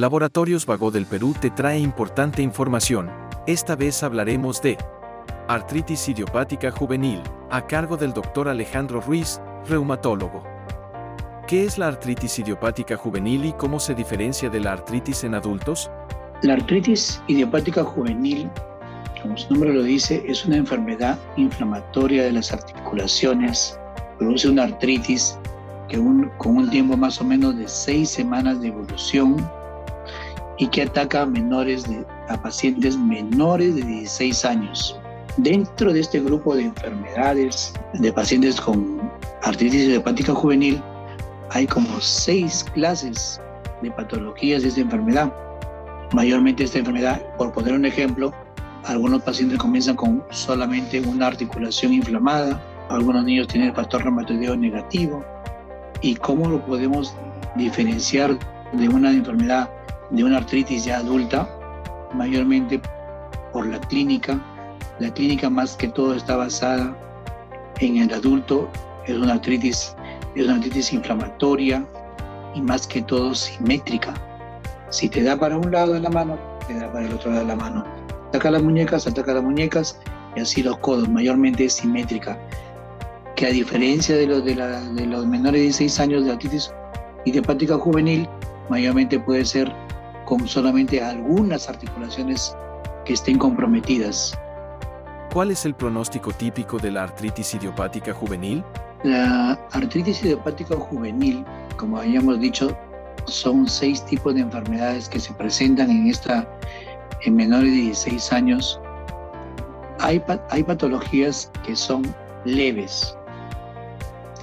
Laboratorios Vago del Perú te trae importante información. Esta vez hablaremos de artritis idiopática juvenil, a cargo del doctor Alejandro Ruiz, reumatólogo. ¿Qué es la artritis idiopática juvenil y cómo se diferencia de la artritis en adultos? La artritis idiopática juvenil, como su nombre lo dice, es una enfermedad inflamatoria de las articulaciones. Produce una artritis que con un tiempo más o menos de seis semanas de evolución y que ataca a menores a pacientes menores de 16 años. Dentro de este grupo de enfermedades de pacientes con artritis idiopática juvenil, hay como seis clases de patologías de esta enfermedad. Mayormente esta enfermedad, por poner un ejemplo, algunos pacientes comienzan con solamente una articulación inflamada, algunos niños tienen el factor reumatoideo negativo. ¿Y cómo lo podemos diferenciar de una enfermedad de una artritis ya adulta, mayormente por la clínica. La clínica más que todo está basada en el adulto, es una artritis, es una artritis inflamatoria y más que todo simétrica. Si te da para un lado de la mano, te da para el otro lado de la mano. Ataca las muñecas, ataca las muñecas y así los codos, mayormente es simétrica. Que a diferencia de los, de, de los menores de 16 años de artritis idiopática juvenil, mayormente puede ser con solamente algunas articulaciones que estén comprometidas. ¿Cuál es el pronóstico típico de la artritis idiopática juvenil? La artritis idiopática juvenil, como habíamos dicho, son seis tipos de enfermedades que se presentan en esta en menores de 16 años. Hay, hay patologías que son leves,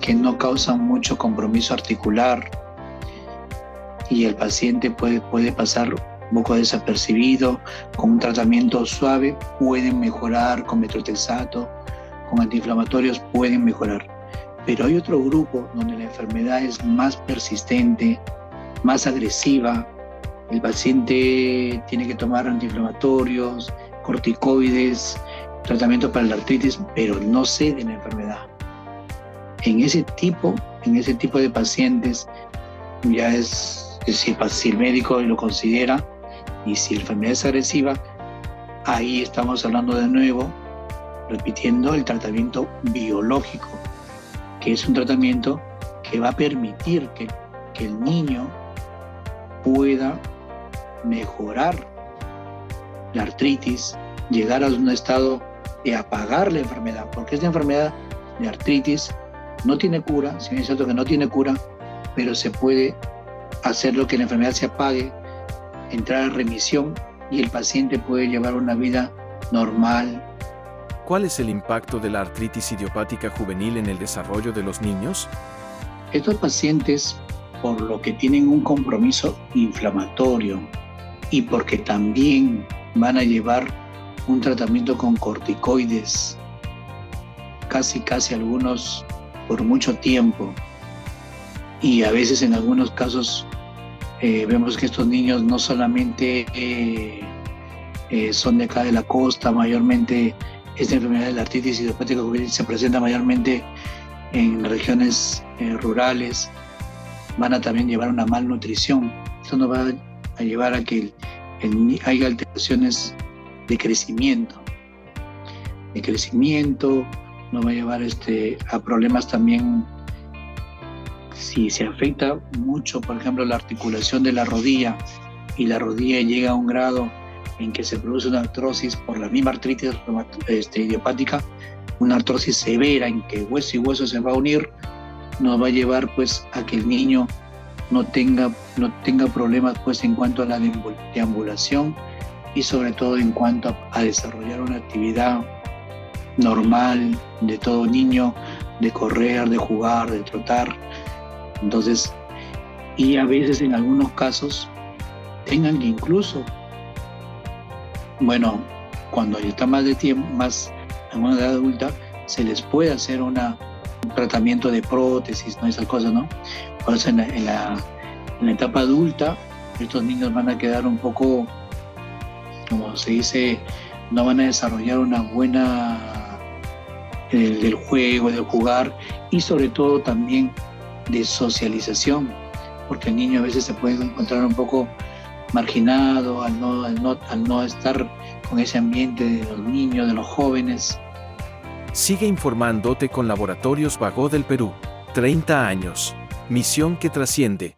que no causan mucho compromiso articular, y el paciente puede, puede pasar un poco desapercibido, con un tratamiento suave pueden mejorar, con metrotexato, con antiinflamatorios pueden mejorar. Pero hay otro grupo donde la enfermedad es más persistente, más agresiva, el paciente tiene que tomar antiinflamatorios, corticoides, tratamiento para la artritis, pero no cede la enfermedad. En ese tipo, en ese tipo de pacientes ya es si, el médico lo considera y si la enfermedad es agresiva, ahí estamos hablando de nuevo, repitiendo el tratamiento biológico, que es un tratamiento que va a permitir que, que el niño pueda mejorar la artritis, llegar a un estado de apagar la enfermedad, porque esta enfermedad de artritis no tiene cura, si es cierto que no tiene cura, pero se puede hacer lo que la enfermedad se apague, entrar a remisión y el paciente puede llevar una vida normal. ¿Cuál es el impacto de la artritis idiopática juvenil en el desarrollo de los niños? Estos pacientes, por lo que tienen un compromiso inflamatorio y porque también van a llevar un tratamiento con corticoides, casi casi algunos por mucho tiempo, y a veces en algunos casos eh, vemos que estos niños no solamente eh, eh, son de acá de la costa, mayormente esta enfermedad de la artritis idiopática juvenil se presenta mayormente en regiones rurales, van a también llevar una malnutrición. Esto nos va a llevar a que haya alteraciones de crecimiento, de crecimiento, nos va a llevar este, a problemas también si se afecta mucho, por ejemplo, la articulación de la rodilla y la rodilla llega a un grado en que se produce una artrosis por la misma artritis este, idiopática, una artrosis severa en que hueso y hueso se va a unir, nos va a llevar pues a que el niño no tenga, no tenga problemas pues en cuanto a la deambulación y sobre todo en cuanto a desarrollar una actividad normal de todo niño, de correr, de jugar, de trotar, entonces, y a veces en algunos casos tengan que incluso, bueno, cuando ya está más de tiempo, más en una edad adulta, se les puede hacer una, un tratamiento de prótesis, ¿no? Esas cosas, ¿no? Por eso en la, en la, etapa adulta, estos niños van a quedar un poco, como se dice, no van a desarrollar una buena el, del juego, de jugar y sobre todo también de socialización, porque el niño a veces se puede encontrar un poco marginado, al no, al no, al no estar con ese ambiente de los niños, de los jóvenes. Sigue informándote con Laboratorios Vago del Perú. 30 años. Misión que trasciende.